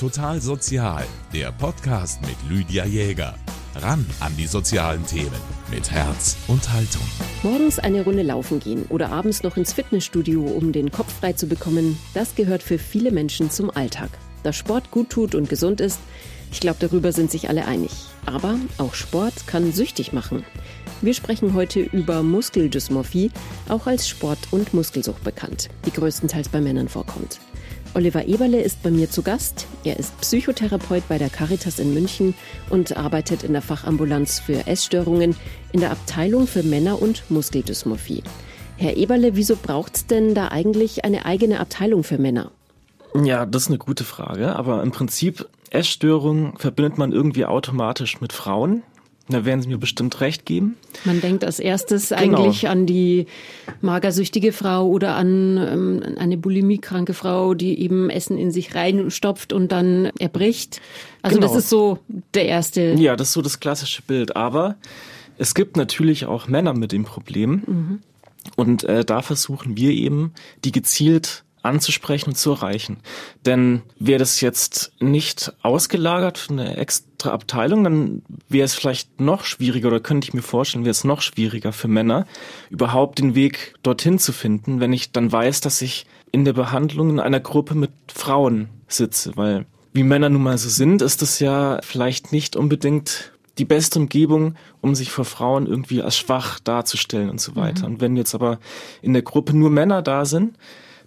Total Sozial, der Podcast mit Lydia Jäger. Ran an die sozialen Themen mit Herz und Haltung. Morgens eine Runde laufen gehen oder abends noch ins Fitnessstudio, um den Kopf frei zu bekommen, das gehört für viele Menschen zum Alltag. Dass Sport gut tut und gesund ist, ich glaube, darüber sind sich alle einig. Aber auch Sport kann süchtig machen. Wir sprechen heute über Muskeldysmorphie, auch als Sport- und Muskelsucht bekannt, die größtenteils bei Männern vorkommt. Oliver Eberle ist bei mir zu Gast. Er ist Psychotherapeut bei der Caritas in München und arbeitet in der Fachambulanz für Essstörungen in der Abteilung für Männer- und Muskeldysmorphie. Herr Eberle, wieso braucht es denn da eigentlich eine eigene Abteilung für Männer? Ja, das ist eine gute Frage. Aber im Prinzip, Essstörungen verbindet man irgendwie automatisch mit Frauen. Da werden Sie mir bestimmt recht geben. Man denkt als erstes genau. eigentlich an die magersüchtige Frau oder an ähm, eine bulimiekranke Frau, die eben Essen in sich reinstopft und dann erbricht. Also genau. das ist so der erste. Ja, das ist so das klassische Bild. Aber es gibt natürlich auch Männer mit dem Problem. Mhm. Und äh, da versuchen wir eben, die gezielt anzusprechen und zu erreichen. Denn wäre das jetzt nicht ausgelagert, eine extra Abteilung, dann wäre es vielleicht noch schwieriger oder könnte ich mir vorstellen, wäre es noch schwieriger für Männer, überhaupt den Weg dorthin zu finden, wenn ich dann weiß, dass ich in der Behandlung in einer Gruppe mit Frauen sitze, weil wie Männer nun mal so sind, ist das ja vielleicht nicht unbedingt die beste Umgebung, um sich vor Frauen irgendwie als schwach darzustellen und so weiter. Mhm. Und wenn jetzt aber in der Gruppe nur Männer da sind,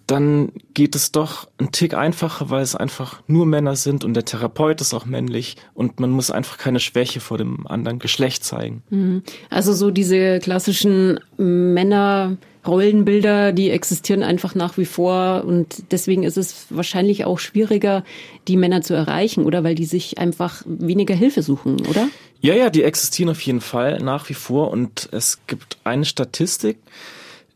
dann geht es doch ein Tick einfacher, weil es einfach nur Männer sind und der Therapeut ist auch männlich und man muss einfach keine Schwäche vor dem anderen Geschlecht zeigen. Mhm. Also so diese klassischen Männerrollenbilder, die existieren einfach nach wie vor und deswegen ist es wahrscheinlich auch schwieriger, die Männer zu erreichen, oder? Weil die sich einfach weniger Hilfe suchen, oder? Ja, ja, die existieren auf jeden Fall nach wie vor und es gibt eine Statistik.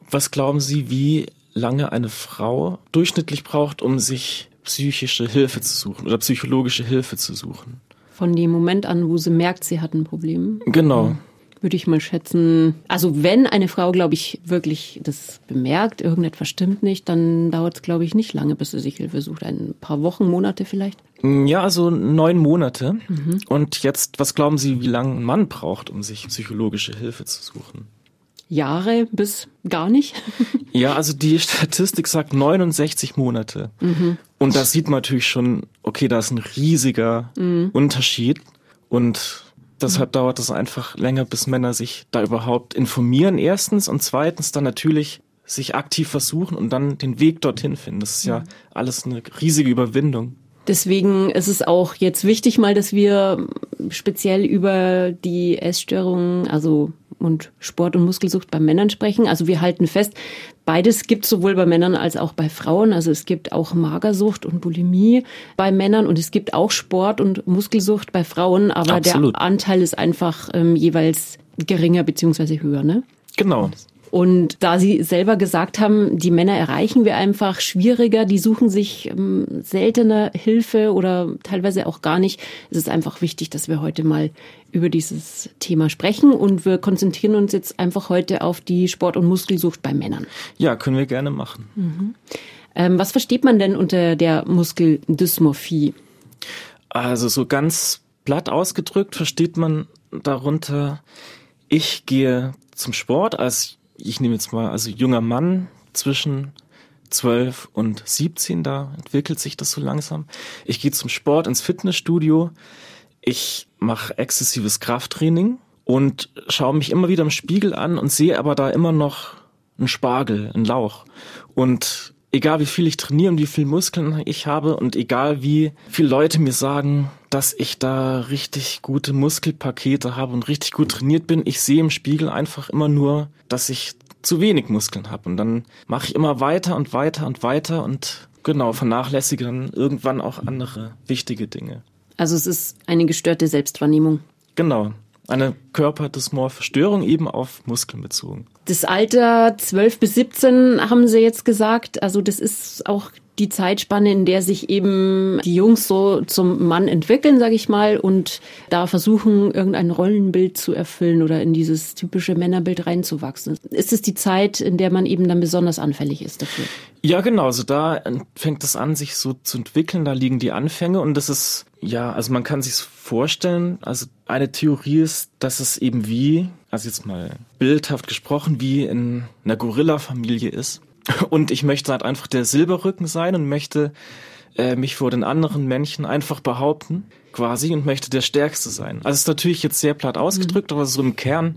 Was glauben Sie, wie lange eine Frau durchschnittlich braucht, um sich psychische Hilfe zu suchen oder psychologische Hilfe zu suchen. Von dem Moment an, wo sie merkt, sie hat ein Problem. Genau. Würde ich mal schätzen. Also wenn eine Frau, glaube ich, wirklich das bemerkt, irgendetwas stimmt nicht, dann dauert es, glaube ich, nicht lange, bis sie sich Hilfe sucht. Ein paar Wochen, Monate vielleicht. Ja, also neun Monate. Mhm. Und jetzt, was glauben Sie, wie lange ein Mann braucht, um sich psychologische Hilfe zu suchen? Jahre bis gar nicht? Ja, also die Statistik sagt 69 Monate. Mhm. Und da sieht man natürlich schon, okay, da ist ein riesiger mhm. Unterschied. Und deshalb mhm. dauert es einfach länger, bis Männer sich da überhaupt informieren, erstens. Und zweitens dann natürlich sich aktiv versuchen und dann den Weg dorthin finden. Das ist ja alles eine riesige Überwindung. Deswegen ist es auch jetzt wichtig mal, dass wir speziell über die Essstörungen, also und Sport- und Muskelsucht bei Männern sprechen. Also wir halten fest, beides gibt es sowohl bei Männern als auch bei Frauen. Also es gibt auch Magersucht und Bulimie bei Männern und es gibt auch Sport- und Muskelsucht bei Frauen, aber Absolut. der Anteil ist einfach ähm, jeweils geringer beziehungsweise höher. Ne? Genau. Und da Sie selber gesagt haben, die Männer erreichen wir einfach schwieriger, die suchen sich ähm, seltener Hilfe oder teilweise auch gar nicht, ist es einfach wichtig, dass wir heute mal über dieses Thema sprechen und wir konzentrieren uns jetzt einfach heute auf die Sport- und Muskelsucht bei Männern. Ja, können wir gerne machen. Mhm. Ähm, was versteht man denn unter der Muskeldysmorphie? Also so ganz platt ausgedrückt versteht man darunter, ich gehe zum Sport als ich nehme jetzt mal, also junger Mann zwischen 12 und 17, da entwickelt sich das so langsam. Ich gehe zum Sport ins Fitnessstudio, ich mache exzessives Krafttraining und schaue mich immer wieder im Spiegel an und sehe aber da immer noch einen Spargel, einen Lauch. Und egal wie viel ich trainiere und wie viel Muskeln ich habe und egal wie viele Leute mir sagen, dass ich da richtig gute Muskelpakete habe und richtig gut trainiert bin, ich sehe im Spiegel einfach immer nur, dass ich zu wenig Muskeln habe und dann mache ich immer weiter und weiter und weiter und genau vernachlässige dann irgendwann auch andere wichtige Dinge. Also es ist eine gestörte Selbstwahrnehmung. Genau eine körperdysmorphe Störung eben auf Muskeln bezogen. Das Alter 12 bis 17 haben Sie jetzt gesagt. Also das ist auch die Zeitspanne, in der sich eben die Jungs so zum Mann entwickeln, sage ich mal, und da versuchen, irgendein Rollenbild zu erfüllen oder in dieses typische Männerbild reinzuwachsen. Ist es die Zeit, in der man eben dann besonders anfällig ist dafür? Ja, genau. Also da fängt es an, sich so zu entwickeln. Da liegen die Anfänge und das ist, ja, also man kann sich vorstellen. Also eine Theorie ist, dass es eben wie, also jetzt mal bildhaft gesprochen, wie in einer Gorilla-Familie ist. Und ich möchte halt einfach der Silberrücken sein und möchte äh, mich vor den anderen Männchen einfach behaupten, quasi, und möchte der Stärkste sein. Also ist natürlich jetzt sehr platt ausgedrückt, mhm. aber so im Kern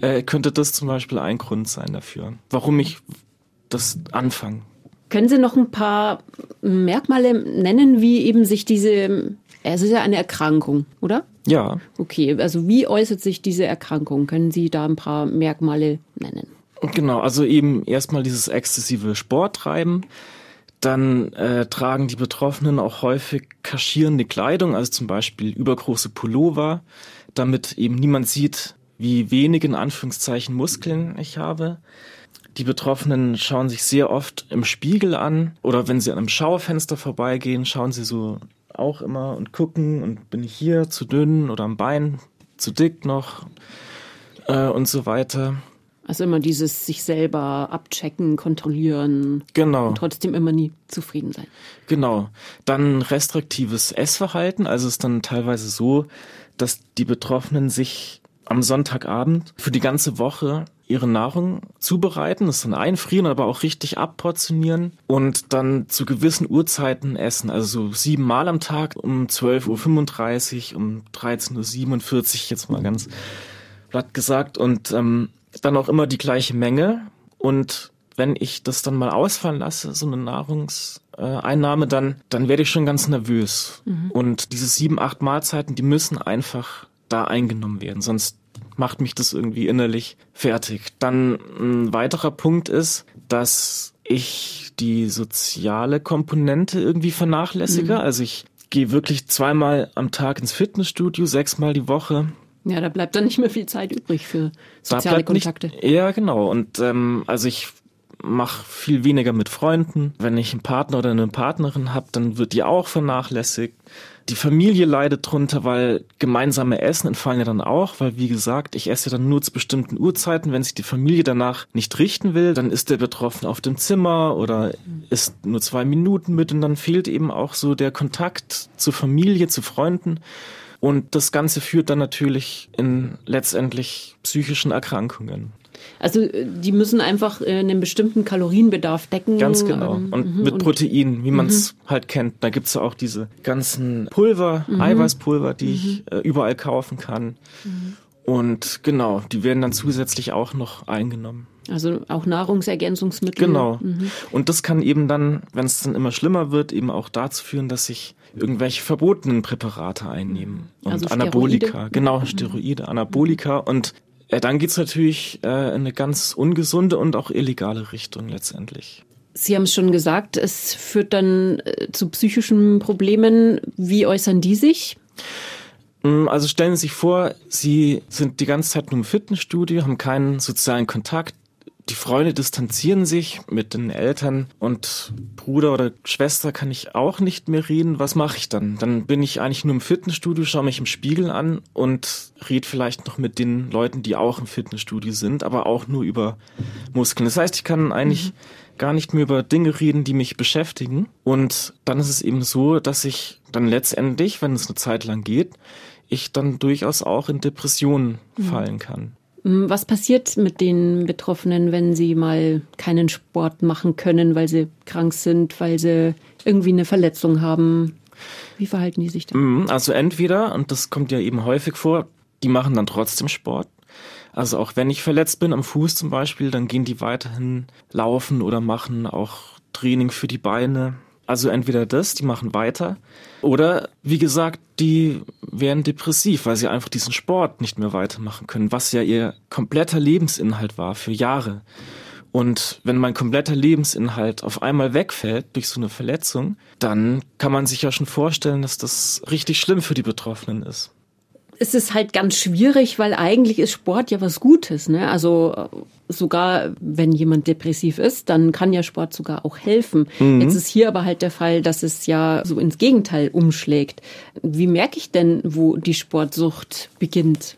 äh, könnte das zum Beispiel ein Grund sein dafür, warum ich das anfange. Können Sie noch ein paar Merkmale nennen, wie eben sich diese, es ist ja eine Erkrankung, oder? Ja. Okay, also wie äußert sich diese Erkrankung? Können Sie da ein paar Merkmale nennen? Genau, also eben erstmal dieses exzessive Sporttreiben. Dann äh, tragen die Betroffenen auch häufig kaschierende Kleidung, also zum Beispiel übergroße Pullover, damit eben niemand sieht, wie wenig in Anführungszeichen Muskeln ich habe. Die Betroffenen schauen sich sehr oft im Spiegel an oder wenn sie an einem Schaufenster vorbeigehen, schauen sie so auch immer und gucken und bin ich hier zu dünn oder am Bein zu dick noch äh, und so weiter. Also immer dieses sich selber abchecken, kontrollieren. Genau. Und trotzdem immer nie zufrieden sein. Genau. Dann restriktives Essverhalten. Also es ist dann teilweise so, dass die Betroffenen sich am Sonntagabend für die ganze Woche ihre Nahrung zubereiten, das dann einfrieren, aber auch richtig abportionieren und dann zu gewissen Uhrzeiten essen. Also so sieben Mal am Tag um 12.35 Uhr, um 13.47 Uhr, jetzt mal ganz platt gesagt. Und ähm, dann auch immer die gleiche Menge. Und wenn ich das dann mal ausfallen lasse, so eine Nahrungseinnahme, dann, dann werde ich schon ganz nervös. Mhm. Und diese sieben, acht Mahlzeiten, die müssen einfach da eingenommen werden, sonst macht mich das irgendwie innerlich fertig. Dann ein weiterer Punkt ist, dass ich die soziale Komponente irgendwie vernachlässige. Mhm. Also ich gehe wirklich zweimal am Tag ins Fitnessstudio, sechsmal die Woche. Ja, da bleibt dann nicht mehr viel Zeit übrig für soziale Kontakte. Nicht, ja, genau. Und ähm, also ich mache viel weniger mit Freunden. Wenn ich einen Partner oder eine Partnerin habe, dann wird die auch vernachlässigt. Die Familie leidet drunter, weil gemeinsame Essen entfallen ja dann auch, weil wie gesagt, ich esse ja dann nur zu bestimmten Uhrzeiten. Wenn sich die Familie danach nicht richten will, dann ist der Betroffene auf dem Zimmer oder ist nur zwei Minuten mit und dann fehlt eben auch so der Kontakt zur Familie, zu Freunden. Und das Ganze führt dann natürlich in letztendlich psychischen Erkrankungen. Also äh, die müssen einfach äh, einen bestimmten Kalorienbedarf decken. Ganz genau. Ähm, und mhm, mit Protein, wie man es mhm. halt kennt. Da gibt's ja auch diese ganzen Pulver, mhm. Eiweißpulver, die ich äh, überall kaufen kann. Und genau, die werden dann zusätzlich auch noch eingenommen. Also auch Nahrungsergänzungsmittel. Genau. Mhm. Und das kann eben dann, wenn es dann immer schlimmer wird, eben auch dazu führen, dass ich irgendwelche verbotenen Präparate einnehmen. Und also Anabolika, Steroide? genau. Steroide, Anabolika. Und äh, dann geht's natürlich äh, in eine ganz ungesunde und auch illegale Richtung letztendlich. Sie haben es schon gesagt, es führt dann äh, zu psychischen Problemen. Wie äußern die sich? Mm, also stellen Sie sich vor, Sie sind die ganze Zeit nur im Fitnessstudio, haben keinen sozialen Kontakt, die Freunde distanzieren sich mit den Eltern und Bruder oder Schwester kann ich auch nicht mehr reden. Was mache ich dann? Dann bin ich eigentlich nur im Fitnessstudio, schaue mich im Spiegel an und rede vielleicht noch mit den Leuten, die auch im Fitnessstudio sind, aber auch nur über Muskeln. Das heißt, ich kann eigentlich mhm. gar nicht mehr über Dinge reden, die mich beschäftigen. Und dann ist es eben so, dass ich dann letztendlich, wenn es eine Zeit lang geht, ich dann durchaus auch in Depressionen mhm. fallen kann. Was passiert mit den Betroffenen, wenn sie mal keinen Sport machen können, weil sie krank sind, weil sie irgendwie eine Verletzung haben? Wie verhalten die sich dann? Also entweder, und das kommt ja eben häufig vor, die machen dann trotzdem Sport. Also auch wenn ich verletzt bin am Fuß zum Beispiel, dann gehen die weiterhin laufen oder machen auch Training für die Beine. Also entweder das, die machen weiter, oder wie gesagt, die werden depressiv, weil sie einfach diesen Sport nicht mehr weitermachen können, was ja ihr kompletter Lebensinhalt war für Jahre. Und wenn mein kompletter Lebensinhalt auf einmal wegfällt durch so eine Verletzung, dann kann man sich ja schon vorstellen, dass das richtig schlimm für die Betroffenen ist. Es ist halt ganz schwierig, weil eigentlich ist Sport ja was Gutes. Ne? Also äh, sogar wenn jemand depressiv ist, dann kann ja Sport sogar auch helfen. Mhm. Jetzt ist hier aber halt der Fall, dass es ja so ins Gegenteil umschlägt. Wie merke ich denn, wo die Sportsucht beginnt?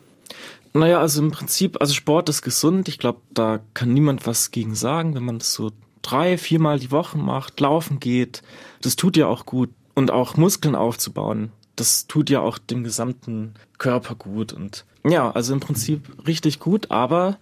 Naja, also im Prinzip, also Sport ist gesund. Ich glaube, da kann niemand was gegen sagen, wenn man das so drei, viermal die Woche macht, laufen geht. Das tut ja auch gut. Und auch Muskeln aufzubauen das tut ja auch dem gesamten Körper gut und ja, also im Prinzip richtig gut, aber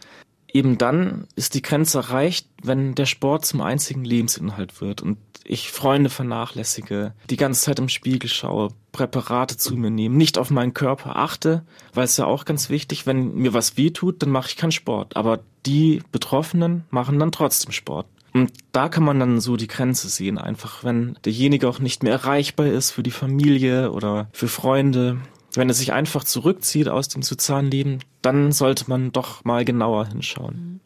eben dann ist die Grenze erreicht, wenn der Sport zum einzigen Lebensinhalt wird und ich Freunde vernachlässige, die ganze Zeit im Spiegel schaue, Präparate zu mir nehme, nicht auf meinen Körper achte, weil es ja auch ganz wichtig, wenn mir was weh tut, dann mache ich keinen Sport, aber die Betroffenen machen dann trotzdem Sport. Und da kann man dann so die Grenze sehen, einfach wenn derjenige auch nicht mehr erreichbar ist für die Familie oder für Freunde. Wenn er sich einfach zurückzieht aus dem sozialen Leben, dann sollte man doch mal genauer hinschauen.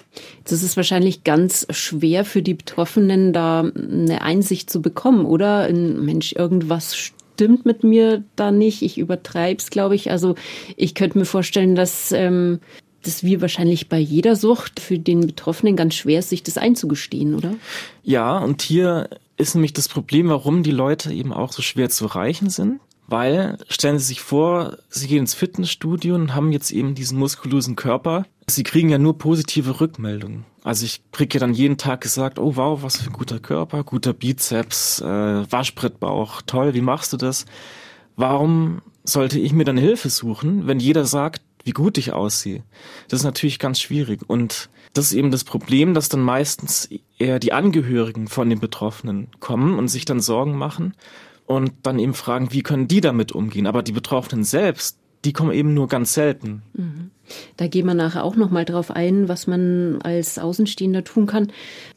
Das ist wahrscheinlich ganz schwer für die Betroffenen, da eine Einsicht zu bekommen, oder? Mensch, irgendwas stimmt mit mir da nicht. Ich übertreibe es, glaube ich. Also ich könnte mir vorstellen, dass ähm, das wie wahrscheinlich bei jeder Sucht für den Betroffenen ganz schwer ist, sich das einzugestehen, oder? Ja, und hier ist nämlich das Problem, warum die Leute eben auch so schwer zu erreichen sind. Weil, stellen Sie sich vor, Sie gehen ins Fitnessstudio und haben jetzt eben diesen muskulösen Körper. Sie kriegen ja nur positive Rückmeldungen. Also ich kriege ja dann jeden Tag gesagt, oh wow, was für ein guter Körper, guter Bizeps, äh, Waschbrettbauch, toll, wie machst du das? Warum sollte ich mir dann Hilfe suchen, wenn jeder sagt, wie gut ich aussehe. Das ist natürlich ganz schwierig. Und das ist eben das Problem, dass dann meistens eher die Angehörigen von den Betroffenen kommen und sich dann Sorgen machen und dann eben fragen, wie können die damit umgehen. Aber die Betroffenen selbst, die kommen eben nur ganz selten. Mhm. Da gehen wir nachher auch noch mal drauf ein, was man als Außenstehender tun kann.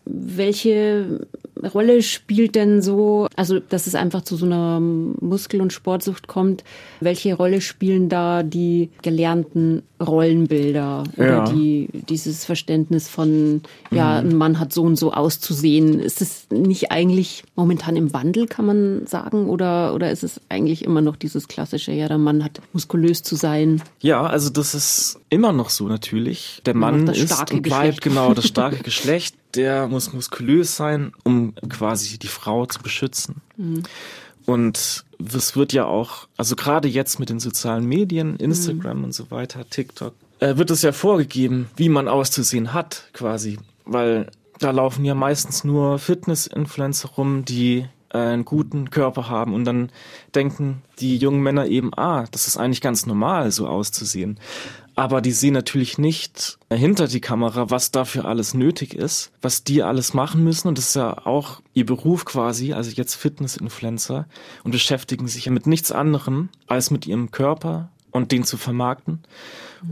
Welche Rolle spielt denn so, also dass es einfach zu so einer Muskel- und Sportsucht kommt, welche Rolle spielen da die gelernten Rollenbilder oder ja. die, dieses Verständnis von, ja, mhm. ein Mann hat so und so auszusehen? Ist es nicht eigentlich momentan im Wandel, kann man sagen, oder, oder ist es eigentlich immer noch dieses klassische, ja, der Mann hat muskulös zu sein? Ja, also das ist immer noch so natürlich. Der Mann ist und bleibt genau das starke Geschlecht der muss muskulös sein, um quasi die Frau zu beschützen. Mhm. Und es wird ja auch, also gerade jetzt mit den sozialen Medien, Instagram mhm. und so weiter, TikTok, äh, wird es ja vorgegeben, wie man auszusehen hat, quasi. Weil da laufen ja meistens nur Fitness-Influencer rum, die äh, einen guten Körper haben und dann denken die jungen Männer eben, ah, das ist eigentlich ganz normal, so auszusehen aber die sehen natürlich nicht hinter die Kamera, was dafür alles nötig ist, was die alles machen müssen. Und das ist ja auch ihr Beruf quasi, also jetzt Fitness-Influencer und beschäftigen sich ja mit nichts anderem als mit ihrem Körper und den zu vermarkten.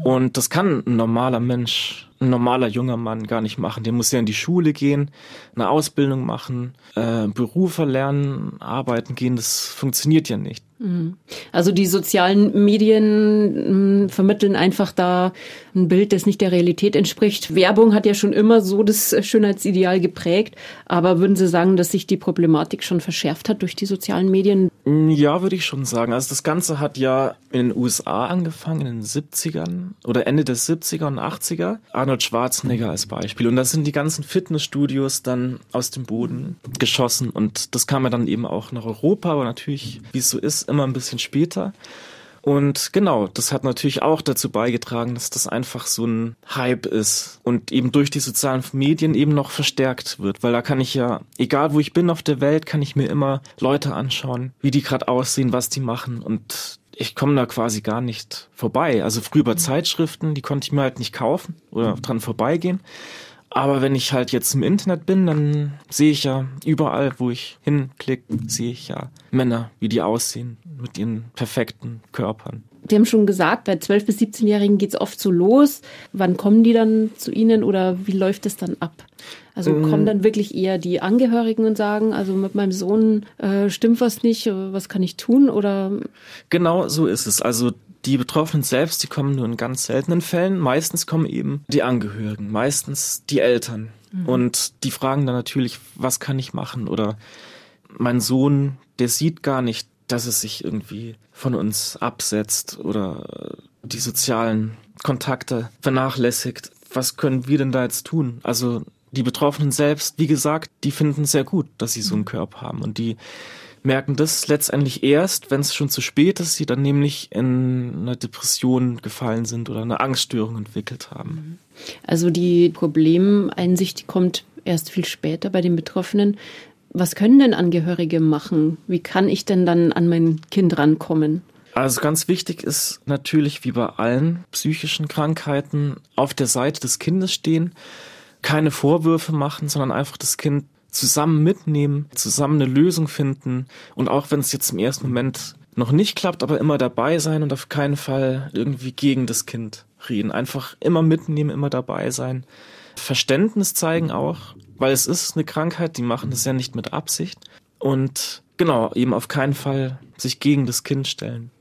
Und das kann ein normaler Mensch, ein normaler junger Mann gar nicht machen. Der muss ja in die Schule gehen, eine Ausbildung machen, äh, Berufe lernen, arbeiten gehen. Das funktioniert ja nicht. Mhm. Also die sozialen Medien mm, vermitteln einfach da ein Bild, das nicht der Realität entspricht. Werbung hat ja schon immer so das Schönheitsideal geprägt, aber würden Sie sagen, dass sich die Problematik schon verschärft hat durch die sozialen Medien? Mm, ja, würde ich schon sagen. Also das Ganze hat ja in den USA angefangen, in den 70ern oder Ende der 70er und 80er. Arnold Schwarzenegger als Beispiel. Und da sind die ganzen Fitnessstudios dann aus dem Boden geschossen und das kam ja dann eben auch nach Europa, aber natürlich, wie es so ist, immer ein bisschen später. Und genau, das hat natürlich auch dazu beigetragen, dass das einfach so ein Hype ist und eben durch die sozialen Medien eben noch verstärkt wird, weil da kann ich ja, egal wo ich bin auf der Welt, kann ich mir immer Leute anschauen, wie die gerade aussehen, was die machen und ich komme da quasi gar nicht vorbei. Also früher bei Zeitschriften, die konnte ich mir halt nicht kaufen oder dran vorbeigehen. Aber wenn ich halt jetzt im Internet bin, dann sehe ich ja überall, wo ich hinklicke, sehe ich ja Männer, wie die aussehen mit ihren perfekten Körpern. Die haben schon gesagt, bei 12- bis 17-Jährigen geht es oft so los. Wann kommen die dann zu Ihnen oder wie läuft es dann ab? Also ähm, kommen dann wirklich eher die Angehörigen und sagen, also mit meinem Sohn äh, stimmt was nicht, was kann ich tun? Oder genau so ist es. Also die Betroffenen selbst, die kommen nur in ganz seltenen Fällen. Meistens kommen eben die Angehörigen, meistens die Eltern. Mhm. Und die fragen dann natürlich, was kann ich machen? Oder mein Sohn, der sieht gar nicht, dass es sich irgendwie von uns absetzt oder die sozialen Kontakte vernachlässigt. Was können wir denn da jetzt tun? Also die Betroffenen selbst, wie gesagt, die finden es sehr gut, dass sie so einen Körper haben und die merken das letztendlich erst, wenn es schon zu spät ist, sie dann nämlich in eine Depression gefallen sind oder eine Angststörung entwickelt haben. Also die Problemeinsicht kommt erst viel später bei den Betroffenen. Was können denn Angehörige machen? Wie kann ich denn dann an mein Kind rankommen? Also ganz wichtig ist natürlich wie bei allen psychischen Krankheiten auf der Seite des Kindes stehen, keine Vorwürfe machen, sondern einfach das Kind zusammen mitnehmen, zusammen eine Lösung finden und auch wenn es jetzt im ersten Moment noch nicht klappt, aber immer dabei sein und auf keinen Fall irgendwie gegen das Kind reden. Einfach immer mitnehmen, immer dabei sein. Verständnis zeigen auch, weil es ist eine Krankheit, die machen das ja nicht mit Absicht. Und genau, eben auf keinen Fall sich gegen das Kind stellen.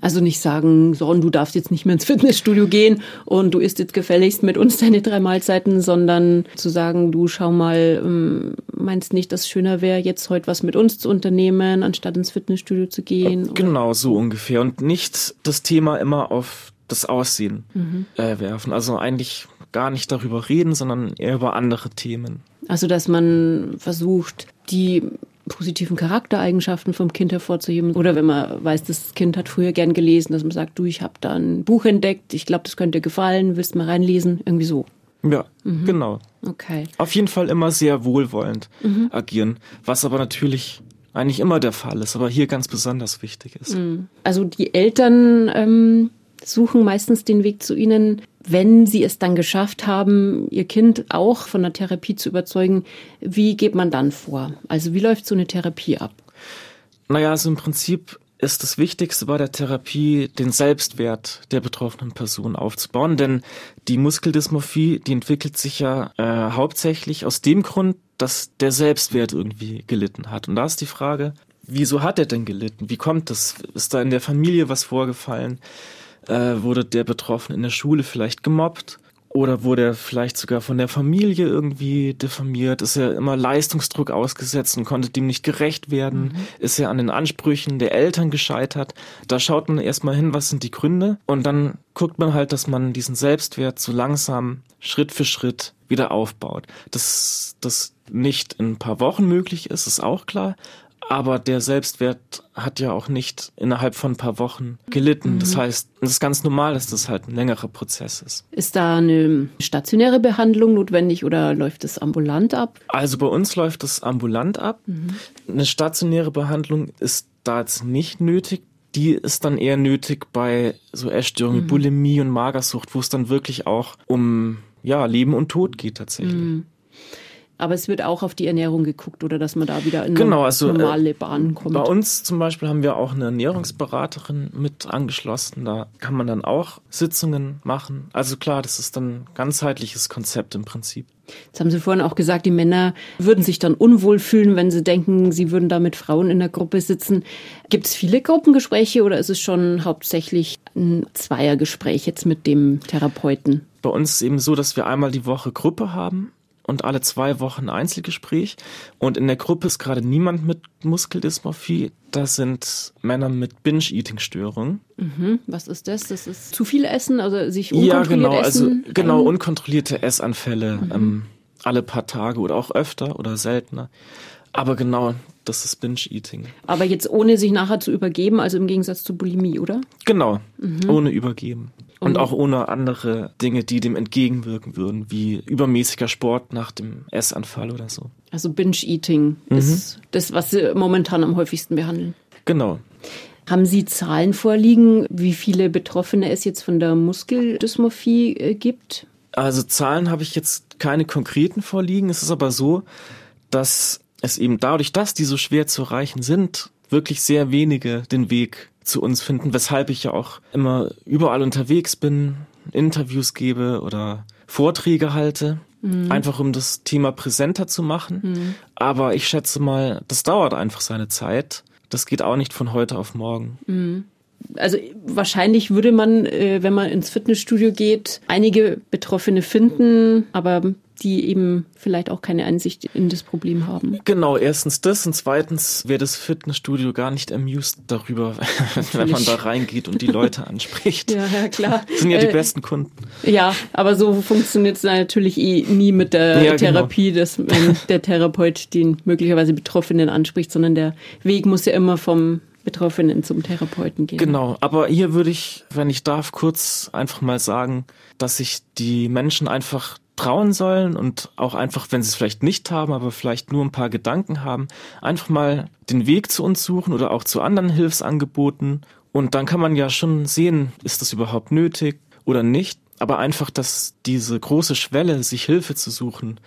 Also nicht sagen, so, du darfst jetzt nicht mehr ins Fitnessstudio gehen und du isst jetzt gefälligst mit uns deine drei Mahlzeiten, sondern zu sagen, du schau mal, ähm, meinst nicht, dass es schöner wäre, jetzt heute was mit uns zu unternehmen, anstatt ins Fitnessstudio zu gehen? Genau, oder? so ungefähr. Und nicht das Thema immer auf das Aussehen mhm. äh, werfen. Also eigentlich gar nicht darüber reden, sondern eher über andere Themen. Also dass man versucht, die positiven Charaktereigenschaften vom Kind hervorzuheben. Oder wenn man weiß, das Kind hat früher gern gelesen, dass man sagt, du, ich habe da ein Buch entdeckt, ich glaube, das könnte dir gefallen, willst mal reinlesen? Irgendwie so. Ja, mhm. genau. Okay. Auf jeden Fall immer sehr wohlwollend mhm. agieren, was aber natürlich eigentlich immer der Fall ist, aber hier ganz besonders wichtig ist. Mhm. Also die Eltern ähm, suchen meistens den Weg zu ihnen, wenn sie es dann geschafft haben, ihr Kind auch von der Therapie zu überzeugen. Wie geht man dann vor? Also wie läuft so eine Therapie ab? Naja, also im Prinzip ist das Wichtigste bei der Therapie, den Selbstwert der betroffenen Person aufzubauen. Denn die Muskeldysmorphie, die entwickelt sich ja äh, hauptsächlich aus dem Grund, dass der Selbstwert irgendwie gelitten hat. Und da ist die Frage, wieso hat er denn gelitten? Wie kommt das? Ist da in der Familie was vorgefallen? Äh, wurde der Betroffene in der Schule vielleicht gemobbt? Oder wurde er vielleicht sogar von der Familie irgendwie diffamiert? Ist er immer Leistungsdruck ausgesetzt und konnte dem nicht gerecht werden? Mhm. Ist er an den Ansprüchen der Eltern gescheitert? Da schaut man erstmal hin, was sind die Gründe? Und dann guckt man halt, dass man diesen Selbstwert so langsam Schritt für Schritt wieder aufbaut. Dass das nicht in ein paar Wochen möglich ist, ist auch klar. Aber der Selbstwert hat ja auch nicht innerhalb von ein paar Wochen gelitten. Mhm. Das heißt, es ist ganz normal, dass das halt ein längerer Prozess ist. Ist da eine stationäre Behandlung notwendig oder läuft es ambulant ab? Also bei uns läuft es ambulant ab. Mhm. Eine stationäre Behandlung ist da jetzt nicht nötig. Die ist dann eher nötig bei so Essstörungen, mhm. Bulimie und Magersucht, wo es dann wirklich auch um ja, Leben und Tod geht tatsächlich. Mhm. Aber es wird auch auf die Ernährung geguckt oder dass man da wieder in genau, also, normale Bahn kommt. Bei uns zum Beispiel haben wir auch eine Ernährungsberaterin mit angeschlossen. Da kann man dann auch Sitzungen machen. Also klar, das ist dann ein ganzheitliches Konzept im Prinzip. Jetzt haben Sie vorhin auch gesagt, die Männer würden sich dann unwohl fühlen, wenn sie denken, sie würden da mit Frauen in der Gruppe sitzen. Gibt es viele Gruppengespräche oder ist es schon hauptsächlich ein Zweiergespräch jetzt mit dem Therapeuten? Bei uns ist es eben so, dass wir einmal die Woche Gruppe haben und alle zwei Wochen ein Einzelgespräch. Und in der Gruppe ist gerade niemand mit Muskeldysmorphie. Das sind Männer mit Binge-Eating-Störungen. Mhm. Was ist das? Das ist zu viel Essen, also sich unkontrolliert Ja, genau, essen, also genau unkontrollierte Essanfälle mhm. ähm, alle paar Tage oder auch öfter oder seltener. Aber genau, das ist Binge-Eating. Aber jetzt ohne sich nachher zu übergeben, also im Gegensatz zu Bulimie, oder? Genau, mhm. ohne übergeben. Und auch ohne andere Dinge, die dem entgegenwirken würden, wie übermäßiger Sport nach dem Essanfall oder so. Also Binge-Eating mhm. ist das, was Sie momentan am häufigsten behandeln. Genau. Haben Sie Zahlen vorliegen, wie viele Betroffene es jetzt von der Muskeldysmorphie äh, gibt? Also Zahlen habe ich jetzt keine konkreten vorliegen. Es ist aber so, dass es eben dadurch, dass die so schwer zu erreichen sind, wirklich sehr wenige den Weg zu uns finden, weshalb ich ja auch immer überall unterwegs bin, Interviews gebe oder Vorträge halte, mhm. einfach um das Thema präsenter zu machen. Mhm. Aber ich schätze mal, das dauert einfach seine Zeit. Das geht auch nicht von heute auf morgen. Mhm. Also wahrscheinlich würde man, äh, wenn man ins Fitnessstudio geht, einige Betroffene finden, aber die eben vielleicht auch keine Einsicht in das Problem haben. Genau, erstens das und zweitens wäre das Fitnessstudio gar nicht amused darüber, wenn man da reingeht und die Leute anspricht. ja, ja, klar. Das sind ja die äh, besten Kunden. Ja, aber so funktioniert es natürlich eh nie mit der ja, genau. Therapie, genau. dass wenn der Therapeut den möglicherweise Betroffenen anspricht, sondern der Weg muss ja immer vom Betroffenen zum Therapeuten gehen. Genau, aber hier würde ich, wenn ich darf, kurz einfach mal sagen, dass sich die Menschen einfach trauen sollen und auch einfach, wenn sie es vielleicht nicht haben, aber vielleicht nur ein paar Gedanken haben, einfach mal den Weg zu uns suchen oder auch zu anderen Hilfsangeboten. Und dann kann man ja schon sehen, ist das überhaupt nötig oder nicht. Aber einfach, dass diese große Schwelle, sich Hilfe zu suchen,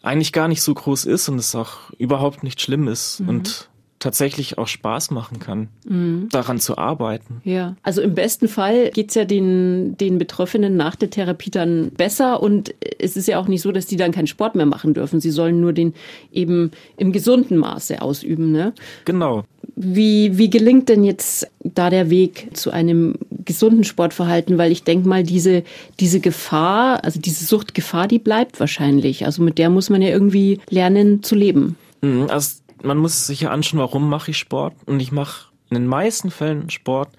eigentlich gar nicht so groß ist und es auch überhaupt nicht schlimm ist. Mhm. Und tatsächlich auch Spaß machen kann, mhm. daran zu arbeiten. Ja, also im besten Fall geht's ja den, den Betroffenen nach der Therapie dann besser und es ist ja auch nicht so, dass die dann keinen Sport mehr machen dürfen. Sie sollen nur den eben im gesunden Maße ausüben. Ne? Genau. Wie, wie gelingt denn jetzt da der Weg zu einem gesunden Sportverhalten? Weil ich denke mal, diese, diese Gefahr, also diese Suchtgefahr, die bleibt wahrscheinlich. Also mit der muss man ja irgendwie lernen zu leben. Mhm, also man muss sich ja anschauen, warum mache ich Sport. Und ich mache in den meisten Fällen Sport,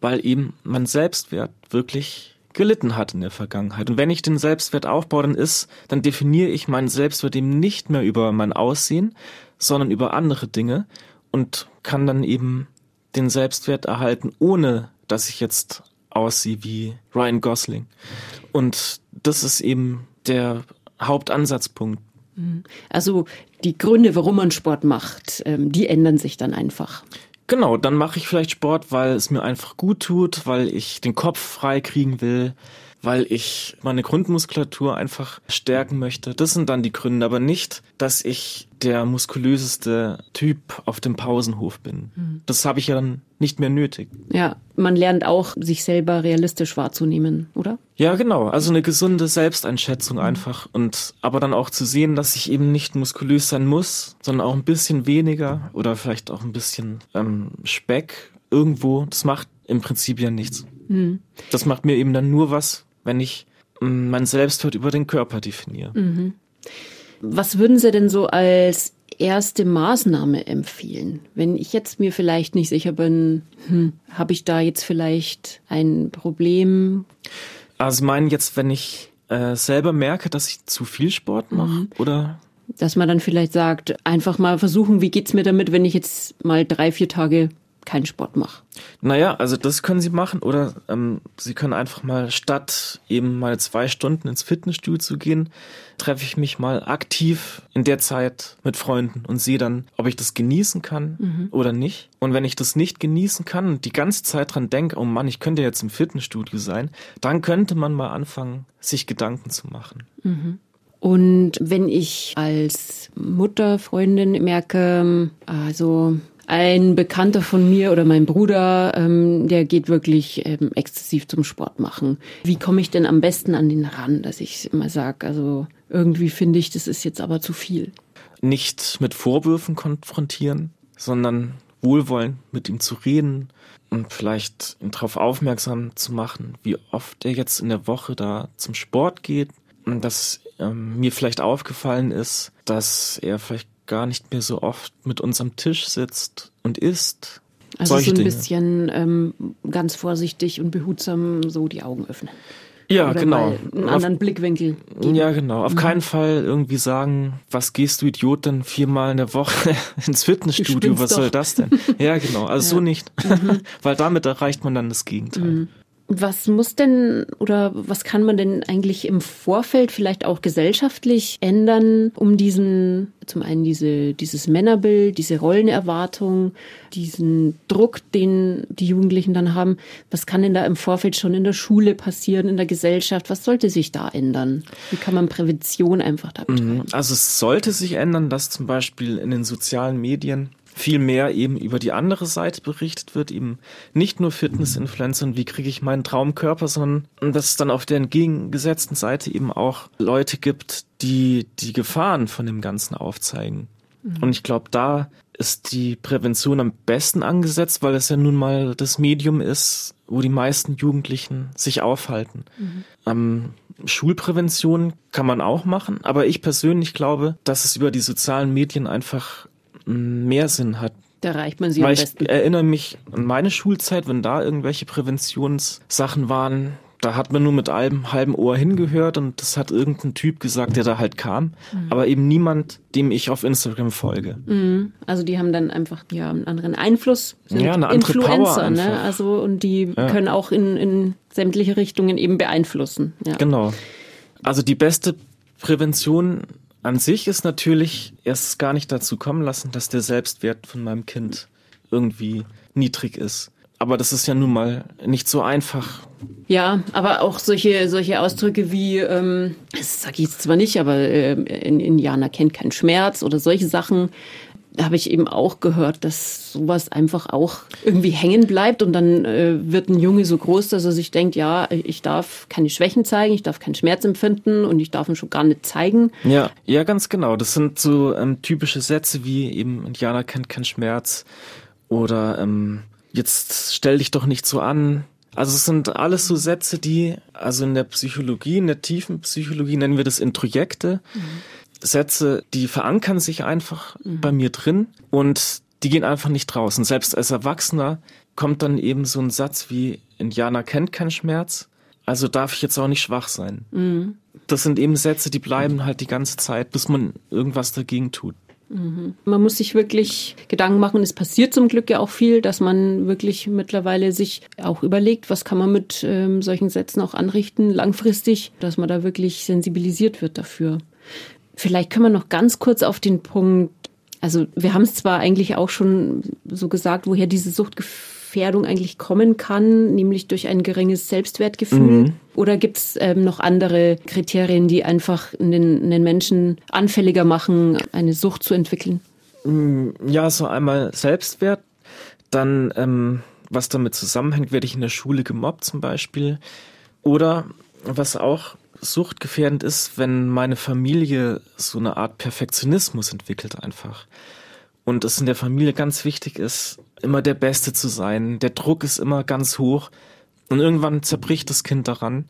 weil eben mein Selbstwert wirklich gelitten hat in der Vergangenheit. Und wenn ich den Selbstwert aufbaue, dann ist, dann definiere ich meinen Selbstwert eben nicht mehr über mein Aussehen, sondern über andere Dinge und kann dann eben den Selbstwert erhalten, ohne dass ich jetzt aussehe wie Ryan Gosling. Und das ist eben der Hauptansatzpunkt. Mhm. Also die Gründe, warum man Sport macht, ähm, die ändern sich dann einfach. Genau, dann mache ich vielleicht Sport, weil es mir einfach gut tut, weil ich den Kopf frei kriegen will, weil ich meine Grundmuskulatur einfach stärken möchte. Das sind dann die Gründe, aber nicht, dass ich der muskulöseste Typ auf dem Pausenhof bin. Mhm. Das habe ich ja dann nicht mehr nötig. Ja, man lernt auch, sich selber realistisch wahrzunehmen, oder? Ja, genau. Also eine gesunde Selbsteinschätzung mhm. einfach. Und aber dann auch zu sehen, dass ich eben nicht muskulös sein muss, sondern auch ein bisschen weniger oder vielleicht auch ein bisschen ähm, Speck irgendwo. Das macht im Prinzip ja nichts. Mhm. Das macht mir eben dann nur was, wenn ich mm, mein Selbstwert über den Körper definiere. Mhm. Was würden Sie denn so als erste Maßnahme empfehlen? Wenn ich jetzt mir vielleicht nicht sicher bin, hm, habe ich da jetzt vielleicht ein Problem? Also ich meine jetzt, wenn ich äh, selber merke, dass ich zu viel Sport mache, mhm. oder? Dass man dann vielleicht sagt, einfach mal versuchen, wie geht's mir damit, wenn ich jetzt mal drei, vier Tage keinen Sport mache. Naja, also das können Sie machen oder ähm, Sie können einfach mal statt eben mal zwei Stunden ins Fitnessstudio zu gehen, treffe ich mich mal aktiv in der Zeit mit Freunden und sehe dann, ob ich das genießen kann mhm. oder nicht. Und wenn ich das nicht genießen kann und die ganze Zeit dran denke, oh Mann, ich könnte jetzt im Fitnessstudio sein, dann könnte man mal anfangen, sich Gedanken zu machen. Mhm. Und wenn ich als Mutter, Freundin merke, also ein Bekannter von mir oder mein Bruder, ähm, der geht wirklich ähm, exzessiv zum Sport machen. Wie komme ich denn am besten an den ran, dass ich immer sage, also irgendwie finde ich, das ist jetzt aber zu viel. Nicht mit Vorwürfen konfrontieren, sondern wohlwollend mit ihm zu reden und vielleicht ihn darauf aufmerksam zu machen, wie oft er jetzt in der Woche da zum Sport geht und dass ähm, mir vielleicht aufgefallen ist, dass er vielleicht gar nicht mehr so oft mit uns am Tisch sitzt und isst. Also so ein Dinge. bisschen ähm, ganz vorsichtig und behutsam so die Augen öffnen. Ja, Oder genau. einen anderen Auf, Blickwinkel. Geben. Ja, genau. Auf mhm. keinen Fall irgendwie sagen, was gehst du Idiot denn viermal in der Woche ins Fitnessstudio? Was doch. soll das denn? Ja, genau. Also ja. so nicht. Mhm. Weil damit erreicht man dann das Gegenteil. Mhm. Was muss denn oder was kann man denn eigentlich im Vorfeld vielleicht auch gesellschaftlich ändern, um diesen, zum einen diese, dieses Männerbild, diese Rollenerwartung, diesen Druck, den die Jugendlichen dann haben, was kann denn da im Vorfeld schon in der Schule passieren, in der Gesellschaft? Was sollte sich da ändern? Wie kann man Prävention einfach da betreiben? Mhm. Also es sollte sich ändern, dass zum Beispiel in den sozialen Medien viel mehr eben über die andere Seite berichtet wird, eben nicht nur Fitness-Influencer und wie kriege ich meinen Traumkörper, sondern dass es dann auf der entgegengesetzten Seite eben auch Leute gibt, die die Gefahren von dem Ganzen aufzeigen. Mhm. Und ich glaube, da ist die Prävention am besten angesetzt, weil es ja nun mal das Medium ist, wo die meisten Jugendlichen sich aufhalten. Mhm. Ähm, Schulprävention kann man auch machen, aber ich persönlich glaube, dass es über die sozialen Medien einfach mehr Sinn hat. Da reicht man sie Weil am ich besten. erinnere mich an meine Schulzeit, wenn da irgendwelche Präventionssachen waren, da hat man nur mit einem halben Ohr hingehört und das hat irgendein Typ gesagt, der da halt kam, Mhm. aber eben niemand, dem ich auf Instagram folge. Mhm. Also die haben dann einfach ja einen anderen Einfluss, sind Ja, eine andere Influencer, Power ne? Also und die Ja. können auch in, in sämtliche Richtungen eben beeinflussen. Ja. Genau. Also die beste Prävention an sich ist natürlich erst gar nicht dazu kommen lassen, dass der Selbstwert von meinem Kind irgendwie niedrig ist. Aber das ist ja nun mal nicht so einfach. Ja, aber auch solche, solche Ausdrücke wie, ähm, das sage ich jetzt zwar nicht, aber äh, in Indianer kennt keinen Schmerz oder solche Sachen, habe ich eben auch gehört, dass sowas einfach auch irgendwie hängen bleibt und dann äh, wird ein Junge so groß, dass er sich denkt, ja, ich darf keine Schwächen zeigen, ich darf keinen Schmerz empfinden und ich darf ihn schon gar nicht zeigen. Ja, ja, ganz genau. Das sind so ähm, typische Sätze wie eben Indianer kennt keinen Schmerz oder ähm, jetzt stell dich doch nicht so an. Also es sind alles so Sätze, die, also in der Psychologie, in der tiefen Psychologie nennen wir das Introjekte. Sätze, die verankern sich einfach bei mir drin und die gehen einfach nicht draußen. Selbst als Erwachsener kommt dann eben so ein Satz wie Indianer kennt keinen Schmerz, also darf ich jetzt auch nicht schwach sein. Das sind eben Sätze, die bleiben halt die ganze Zeit, bis man irgendwas dagegen tut. Man muss sich wirklich Gedanken machen. Es passiert zum Glück ja auch viel, dass man wirklich mittlerweile sich auch überlegt, was kann man mit ähm, solchen Sätzen auch anrichten, langfristig, dass man da wirklich sensibilisiert wird dafür. Vielleicht können wir noch ganz kurz auf den Punkt, also wir haben es zwar eigentlich auch schon so gesagt, woher diese Suchtgefährdung eigentlich kommen kann, nämlich durch ein geringes Selbstwertgefühl. Oder gibt es ähm, noch andere Kriterien, die einfach in den, in den Menschen anfälliger machen, eine Sucht zu entwickeln? Ja, so einmal Selbstwert, dann ähm, was damit zusammenhängt, werde ich in der Schule gemobbt zum Beispiel. Oder was auch suchtgefährdend ist, wenn meine Familie so eine Art Perfektionismus entwickelt einfach. Und es in der Familie ganz wichtig ist, immer der Beste zu sein. Der Druck ist immer ganz hoch. Und irgendwann zerbricht das Kind daran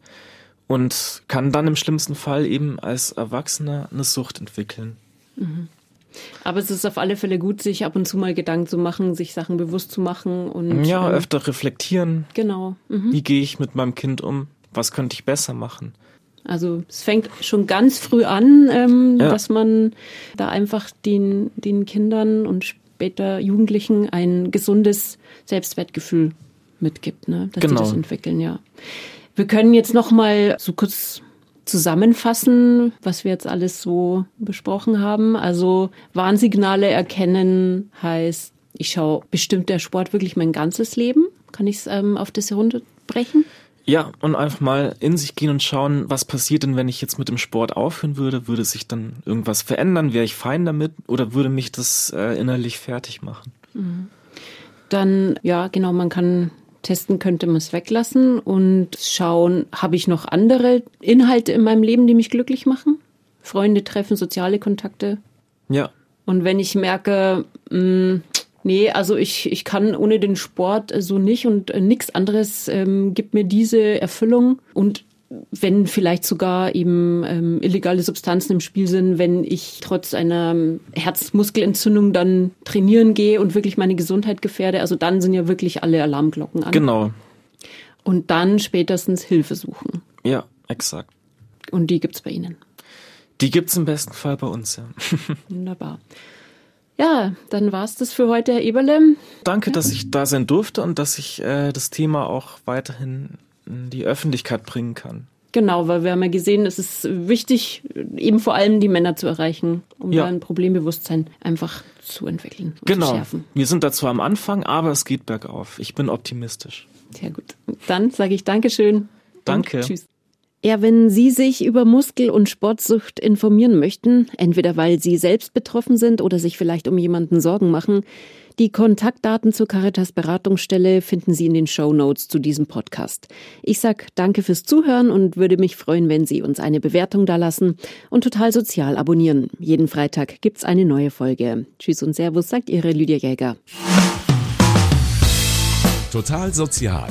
und kann dann im schlimmsten Fall eben als Erwachsener eine Sucht entwickeln. Aber es ist auf alle Fälle gut, sich ab und zu mal Gedanken zu machen, sich Sachen bewusst zu machen und Ja, ähm, öfter reflektieren. genau. Mhm. Wie gehe ich mit meinem Kind um? Was könnte ich besser machen? Also es fängt schon ganz früh an, ähm, Ja. dass man da einfach den, den Kindern und später Jugendlichen ein gesundes Selbstwertgefühl mitgibt, ne? dass Genau. die das entwickeln, ja. Wir können jetzt noch mal so kurz zusammenfassen, was wir jetzt alles so besprochen haben. Also Warnsignale erkennen heißt, ich schaue bestimmt der Sport wirklich mein ganzes Leben. Kann ich es ähm, auf das herunterbrechen? Ja, und einfach mal in sich gehen und schauen, was passiert denn, wenn ich jetzt mit dem Sport aufhören würde? Würde sich dann irgendwas verändern? Wäre ich fein damit? Oder würde mich das äh, innerlich fertig machen? Dann, ja, genau, man kann testen, könnte man es weglassen und schauen, habe ich noch andere Inhalte in meinem Leben, die mich glücklich machen? Freunde treffen, soziale Kontakte. Ja, Und wenn ich merke, mh, nee, also ich, ich kann ohne den Sport äh, so nicht und äh, nichts anderes ähm, gibt mir diese Erfüllung und wenn vielleicht sogar eben ähm, illegale Substanzen im Spiel sind, wenn ich trotz einer ähm, Herzmuskelentzündung dann trainieren gehe und wirklich meine Gesundheit gefährde, also dann sind ja wirklich alle Alarmglocken an. genau. Und dann spätestens Hilfe suchen. Ja, exakt. Und die gibt's bei Ihnen. Die gibt's im besten Fall bei uns, ja. Wunderbar. Ja, dann war's das für heute, Herr Eberle. Danke, dass ich da sein durfte und dass ich äh, das Thema auch weiterhin in die Öffentlichkeit bringen kann. Genau, weil wir haben ja gesehen, es ist wichtig, eben vor allem die Männer zu erreichen, um Ja. da ein Problembewusstsein einfach zu entwickeln und zu Genau. schärfen. Wir sind da zwar am Anfang, aber es geht bergauf. Ich bin optimistisch. Sehr gut. Dann sage ich Dankeschön. Danke. Tschüss. Ja, wenn Sie sich über Muskel- und Sportsucht informieren möchten, entweder weil Sie selbst betroffen sind oder sich vielleicht um jemanden Sorgen machen, die Kontaktdaten zur Caritas Beratungsstelle finden Sie in den Show Notes zu diesem Podcast. Ich sag danke fürs Zuhören und würde mich freuen, wenn Sie uns eine Bewertung dalassen und total sozial abonnieren. Jeden Freitag gibt's eine neue Folge. Tschüss und Servus, sagt Ihre Lydia Jäger. Total sozial